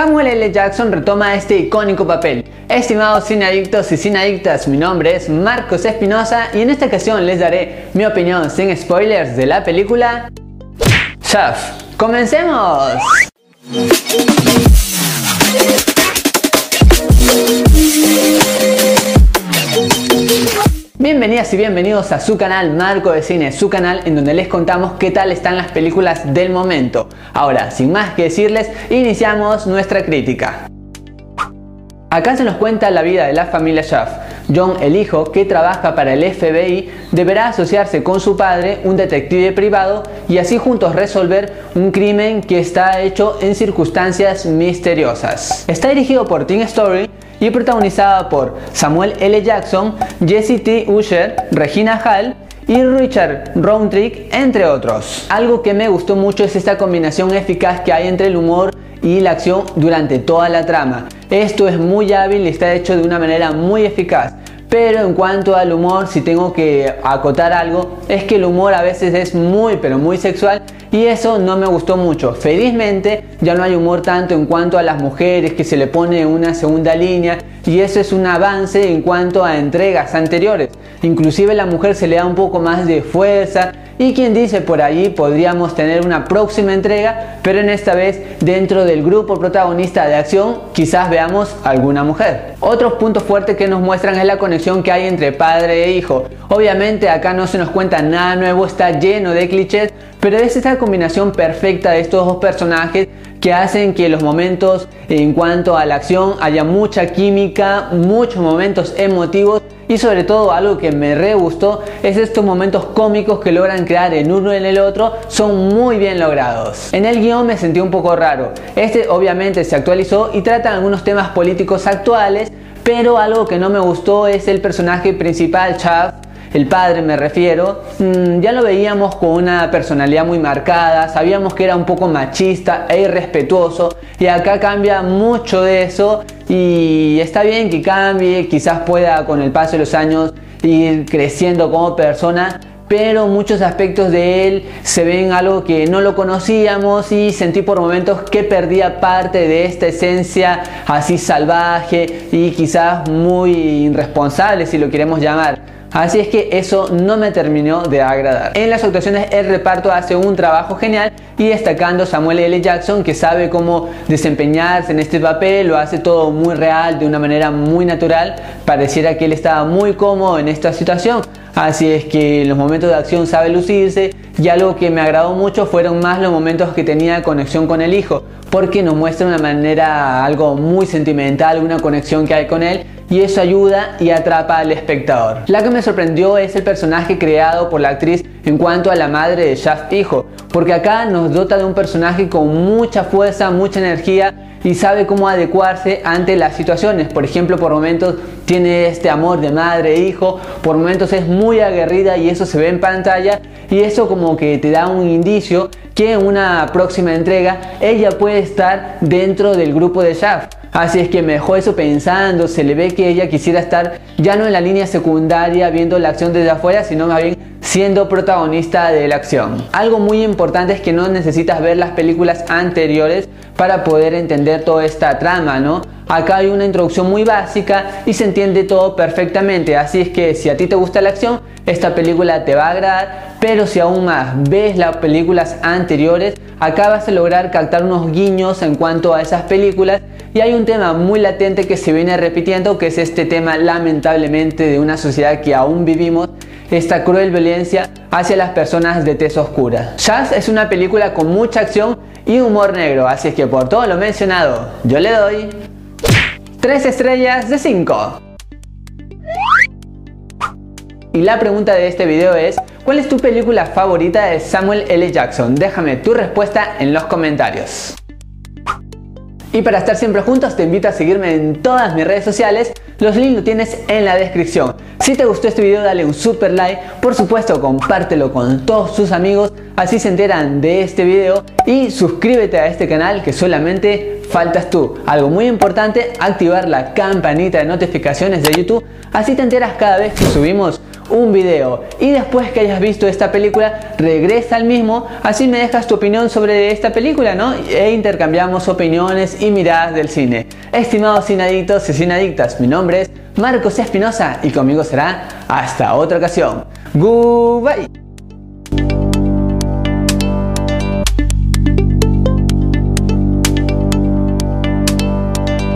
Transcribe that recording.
Samuel L. Jackson retoma este icónico papel. Estimados cineadictos y cineadictas, mi nombre es Marcos Espinosa y en esta ocasión les daré mi opinión sin spoilers de la película Shaft. ¡Comencemos! Bienvenidas y bienvenidos a su canal Marco de Cine, su canal en donde les contamos qué tal están las películas del momento. Ahora, sin más que decirles, iniciamos nuestra crítica. Acá se nos cuenta la vida de la familia Schaff. John, el hijo que trabaja para el FBI, deberá asociarse con su padre, un detective privado, y así juntos resolver un crimen que está hecho en circunstancias misteriosas. Está dirigido por Tim Story y protagonizada por Samuel L. Jackson, Jesse T. Usher, Regina Hall y Richard Roundtree, entre otros. Algo que me gustó mucho es esta combinación eficaz que hay entre el humor y la acción durante toda la trama. Esto es muy hábil y está hecho de una manera muy eficaz. Pero en cuanto al humor, si tengo que acotar algo, es que el humor a veces es muy pero muy sexual y eso no me gustó mucho. Felizmente ya no hay humor tanto en cuanto a las mujeres que se le pone una segunda línea y eso es un avance en cuanto a entregas anteriores. Inclusive la mujer se le da un poco más de fuerza y quien dice por allí podríamos tener una próxima entrega, pero en esta vez dentro del grupo protagonista de acción quizás veamos alguna mujer. Otros puntos fuertes que nos muestran es la conexión que hay entre padre e hijo. Obviamente acá no se nos cuenta nada nuevo, está lleno de clichés, pero es esta combinación perfecta de estos dos personajes que hacen que los momentos en cuanto a la acción haya mucha química, muchos momentos emotivos y sobre todo algo que me re gustó es estos momentos cómicos que logran crear en uno y en el otro son muy bien logrados. En el guion me sentí un poco raro. Este obviamente se actualizó y trata algunos temas políticos actuales, pero algo que no me gustó es el personaje principal, Chav, el padre me refiero, mm, ya lo veíamos con una personalidad muy marcada, sabíamos que era un poco machista e irrespetuoso y acá cambia mucho de eso y está bien que cambie, quizás pueda con el paso de los años ir creciendo como persona, pero muchos aspectos de él se ven algo que no lo conocíamos y sentí por momentos que perdía parte de esta esencia así salvaje y quizás muy irresponsable si lo queremos llamar. Así es que eso no me terminó de agradar. En las actuaciones el reparto hace un trabajo genial y destacando Samuel L. Jackson que sabe cómo desempeñarse en este papel, lo hace todo muy real, de una manera muy natural, pareciera que él estaba muy cómodo en esta situación. Así es que en los momentos de acción sabe lucirse y algo que me agradó mucho fueron más los momentos que tenía conexión con el hijo, porque nos muestra una manera algo muy sentimental, una conexión que hay con él y eso ayuda y atrapa al espectador. La que me sorprendió es el personaje creado por la actriz en cuanto a la madre de Shaft hijo, porque acá nos dota de un personaje con mucha fuerza, mucha energía y sabe cómo adecuarse ante las situaciones. Por ejemplo, por momentos tiene este amor de madre e hijo, por momentos es muy aguerrida y eso se ve en pantalla y eso como que te da un indicio que en una próxima entrega ella puede estar dentro del grupo de Shaft. Así es que me dejó eso pensando, se le ve que ella quisiera estar ya no en la línea secundaria viendo la acción desde afuera, sino más bien siendo protagonista de la acción. Algo muy importante es que no necesitas ver las películas anteriores para poder entender toda esta trama, ¿no? Acá hay una introducción muy básica y se entiende todo perfectamente, así es que si a ti te gusta la acción, esta película te va a agradar, pero si aún más ves las películas anteriores, acá vas a lograr captar unos guiños en cuanto a esas películas y hay un tema muy latente que se viene repitiendo, que es este tema lamentablemente de una sociedad que aún vivimos, esta cruel violencia hacia las personas de tez oscura. Jazz es una película con mucha acción y humor negro, así es que por todo lo mencionado, yo le doy 3 estrellas de 5. Y la pregunta de este video es, ¿cuál es tu película favorita de Samuel L. Jackson? Déjame tu respuesta en los comentarios. Y para estar siempre juntos te invito a seguirme en todas mis redes sociales, los links los tienes en la descripción. Si te gustó este video dale un super like, por supuesto compártelo con todos tus amigos, así se enteran de este video y suscríbete a este canal que solamente faltas tú. Algo muy importante, activar la campanita de notificaciones de YouTube, así te enteras cada vez que subimos un video y después que hayas visto esta película regresa al mismo, así me dejas tu opinión sobre esta película, ¿no? E intercambiamos opiniones y miradas del cine. Estimados cinadictos y cinadictas, mi nombre es Marcos Espinosa y conmigo será hasta otra ocasión. Goodbye.